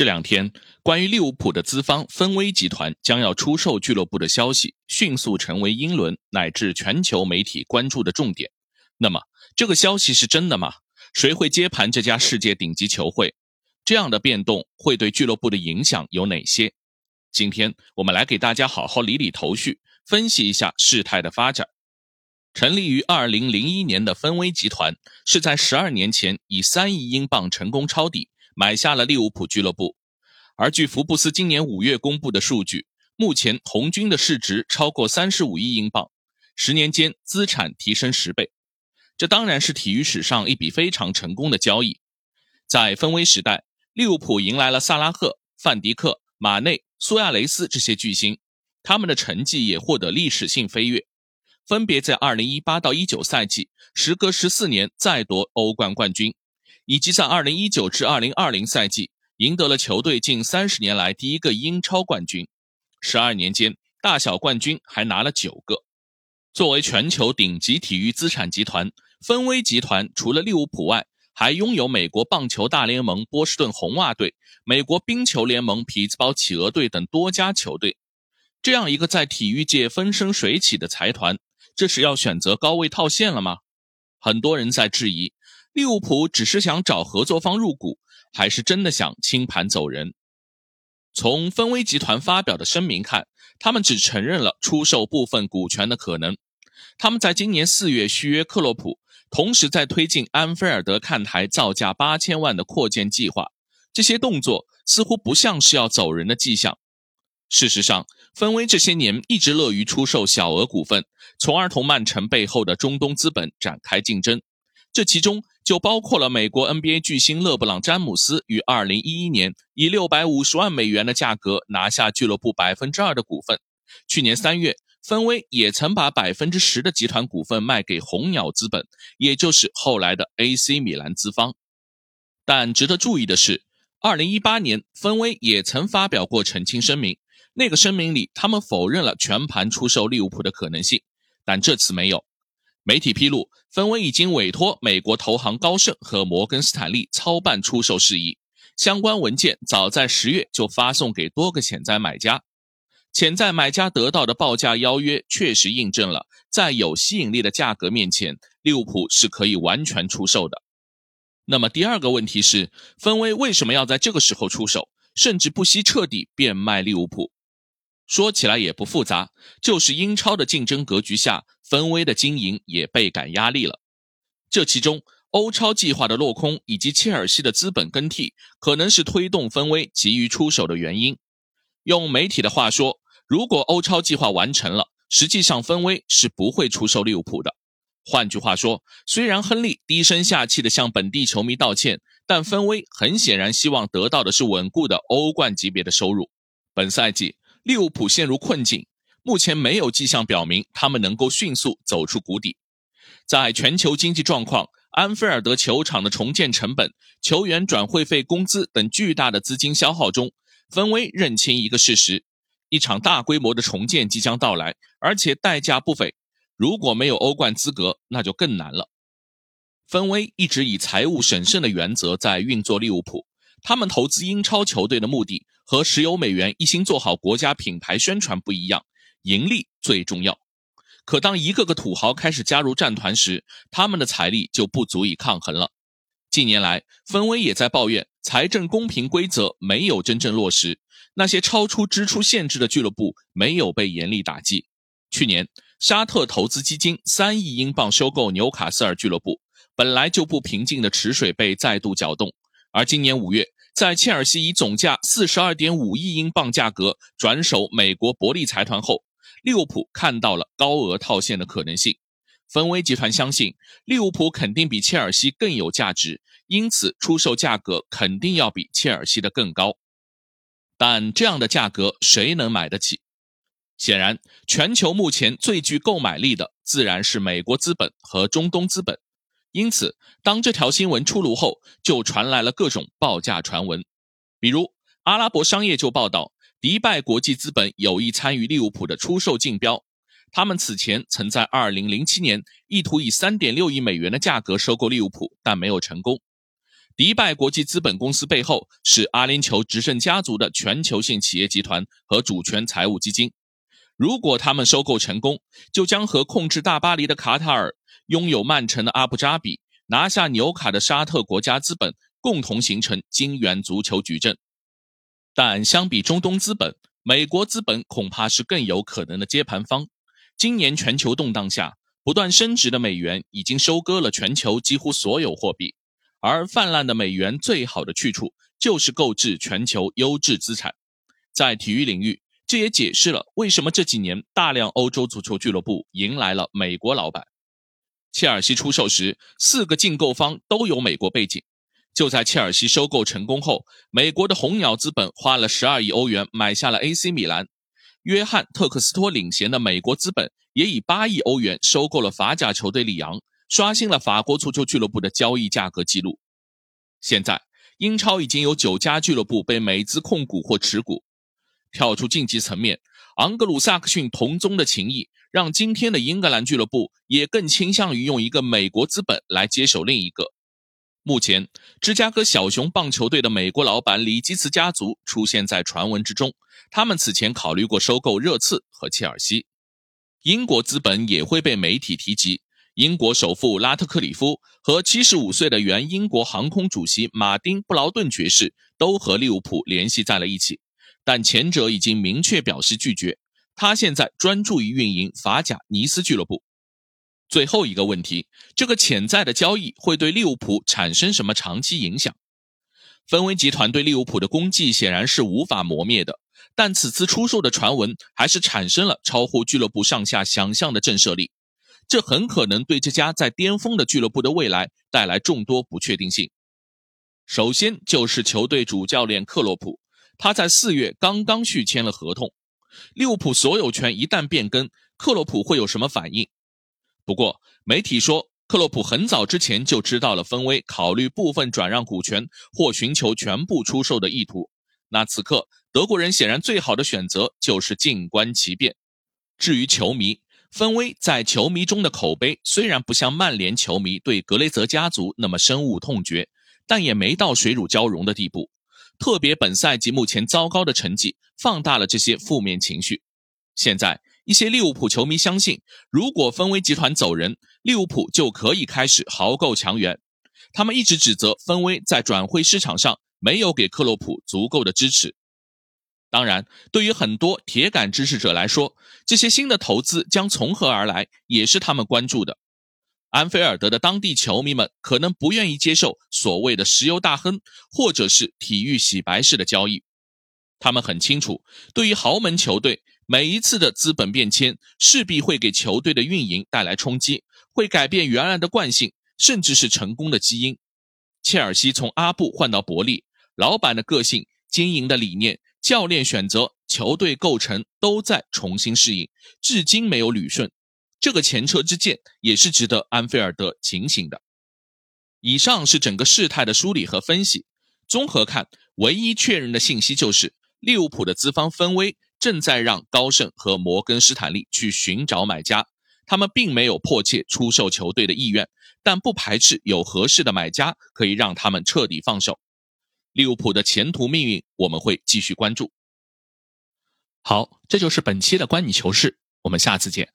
这两天，关于利物浦的资方芬威集团将要出售俱乐部的消息，迅速成为英伦乃至全球媒体关注的重点。那么，这个消息是真的吗？谁会接盘这家世界顶级球会？这样的变动会对俱乐部的影响有哪些？今天我们来给大家好好理理头绪，分析一下事态的发展。成立于二零零一年的芬威集团，是在十二年前以三亿英镑成功抄底。买下了利物浦俱乐部，而据福布斯今年五月公布的数据，目前红军的市值超过三十五亿英镑，十年间资产提升十倍，这当然是体育史上一笔非常成功的交易。在分威时代，利物浦迎来了萨拉赫、范迪克、马内、苏亚雷斯这些巨星，他们的成绩也获得历史性飞跃，分别在二零一八到一九赛季，时隔十四年再夺欧冠冠军。以及在2019至2020赛季赢得了球队近三十年来第一个英超冠军，十二年间大小冠军还拿了九个。作为全球顶级体育资产集团，芬威集团除了利物浦外，还拥有美国棒球大联盟波士顿红袜队、美国冰球联盟匹兹堡企鹅队等多家球队。这样一个在体育界风生水起的财团，这是要选择高位套现了吗？很多人在质疑。利物浦只是想找合作方入股，还是真的想清盘走人？从芬威集团发表的声明看，他们只承认了出售部分股权的可能。他们在今年四月续约克洛普，同时在推进安菲尔德看台造价八千万的扩建计划。这些动作似乎不像是要走人的迹象。事实上，芬威这些年一直乐于出售小额股份，从而同曼城背后的中东资本展开竞争。这其中。就包括了美国 NBA 巨星勒布朗·詹姆斯于2011年以650万美元的价格拿下俱乐部百分之二的股份。去年三月，分威也曾把百分之十的集团股份卖给红鸟资本，也就是后来的 AC 米兰资方。但值得注意的是，2018年分威也曾发表过澄清声明，那个声明里他们否认了全盘出售利物浦的可能性，但这次没有。媒体披露，芬威已经委托美国投行高盛和摩根斯坦利操办出售事宜，相关文件早在十月就发送给多个潜在买家。潜在买家得到的报价邀约确实印证了，在有吸引力的价格面前，利物浦是可以完全出售的。那么第二个问题是，芬威为什么要在这个时候出手，甚至不惜彻底变卖利物浦？说起来也不复杂，就是英超的竞争格局下，芬威的经营也倍感压力了。这其中，欧超计划的落空以及切尔西的资本更替，可能是推动芬威急于出手的原因。用媒体的话说，如果欧超计划完成了，实际上芬威是不会出售利物浦的。换句话说，虽然亨利低声下气地向本地球迷道歉，但芬威很显然希望得到的是稳固的欧冠级别的收入。本赛季。利物浦陷入困境，目前没有迹象表明他们能够迅速走出谷底。在全球经济状况、安菲尔德球场的重建成本、球员转会费、工资等巨大的资金消耗中，芬威认清一个事实：一场大规模的重建即将到来，而且代价不菲。如果没有欧冠资格，那就更难了。芬威一直以财务审慎的原则在运作利物浦。他们投资英超球队的目的和石油美元一心做好国家品牌宣传不一样，盈利最重要。可当一个个土豪开始加入战团时，他们的财力就不足以抗衡了。近年来，芬威也在抱怨财政公平规则没有真正落实，那些超出支出限制的俱乐部没有被严厉打击。去年，沙特投资基金三亿英镑收购纽卡斯尔俱乐部，本来就不平静的池水被再度搅动。而今年五月，在切尔西以总价四十二点五亿英镑价格转手美国伯利财团后，利物浦看到了高额套现的可能性。芬威集团相信利物浦肯定比切尔西更有价值，因此出售价格肯定要比切尔西的更高。但这样的价格谁能买得起？显然，全球目前最具购买力的自然是美国资本和中东资本。因此，当这条新闻出炉后，就传来了各种报价传闻。比如，阿拉伯商业就报道，迪拜国际资本有意参与利物浦的出售竞标。他们此前曾在2007年意图以3.6亿美元的价格收购利物浦，但没有成功。迪拜国际资本公司背后是阿联酋执政家族的全球性企业集团和主权财务基金。如果他们收购成功，就将和控制大巴黎的卡塔尔、拥有曼城的阿布扎比、拿下纽卡的沙特国家资本共同形成金元足球矩阵。但相比中东资本，美国资本恐怕是更有可能的接盘方。今年全球动荡下，不断升值的美元已经收割了全球几乎所有货币，而泛滥的美元最好的去处就是购置全球优质资产。在体育领域，这也解释了为什么这几年大量欧洲足球俱乐部迎来了美国老板。切尔西出售时，四个竞购方都有美国背景。就在切尔西收购成功后，美国的红鸟资本花了十二亿欧元买下了 AC 米兰，约翰特克斯托领衔的美国资本也以八亿欧元收购了法甲球队里昂，刷新了法国足球俱乐部的交易价格记录。现在，英超已经有九家俱乐部被美资控股或持股。跳出竞技层面，昂格鲁萨克逊同宗的情谊，让今天的英格兰俱乐部也更倾向于用一个美国资本来接手另一个。目前，芝加哥小熊棒球队的美国老板里基茨家族出现在传闻之中。他们此前考虑过收购热刺和切尔西。英国资本也会被媒体提及。英国首富拉特克里夫和75岁的原英国航空主席马丁布劳顿爵士都和利物浦联系在了一起，但前者已经明确表示拒绝。他现在专注于运营法甲尼斯俱乐部。最后一个问题，这个潜在的交易会对利物浦产生什么长期影响？芬威集团对利物浦的功绩显然是无法磨灭的，但此次出售的传闻还是产生了超乎俱乐部上下想象的震慑力，这很可能对这家在巅峰的俱乐部的未来带来众多不确定性。首先就是球队主教练克洛普，他在四月刚刚续签了合同，利物浦所有权一旦变更，克洛普会有什么反应？不过，媒体说，克洛普很早之前就知道了分威考虑部分转让股权或寻求全部出售的意图。那此刻，德国人显然最好的选择就是静观其变。至于球迷，分威在球迷中的口碑虽然不像曼联球迷对格雷泽家族那么深恶痛绝，但也没到水乳交融的地步。特别本赛季目前糟糕的成绩，放大了这些负面情绪。现在。一些利物浦球迷相信，如果芬威集团走人，利物浦就可以开始豪购强援。他们一直指责分威在转会市场上没有给克洛普足够的支持。当然，对于很多铁杆支持者来说，这些新的投资将从何而来，也是他们关注的。安菲尔德的当地球迷们可能不愿意接受所谓的石油大亨或者是体育洗白式的交易。他们很清楚，对于豪门球队。每一次的资本变迁势必会给球队的运营带来冲击，会改变原来的惯性，甚至是成功的基因。切尔西从阿布换到伯利，老板的个性、经营的理念、教练选择、球队构成都在重新适应，至今没有捋顺。这个前车之鉴也是值得安菲尔德警醒的。以上是整个事态的梳理和分析。综合看，唯一确认的信息就是利物浦的资方分威。正在让高盛和摩根士坦利去寻找买家，他们并没有迫切出售球队的意愿，但不排斥有合适的买家可以让他们彻底放手。利物浦的前途命运，我们会继续关注。好，这就是本期的观你球事，我们下次见。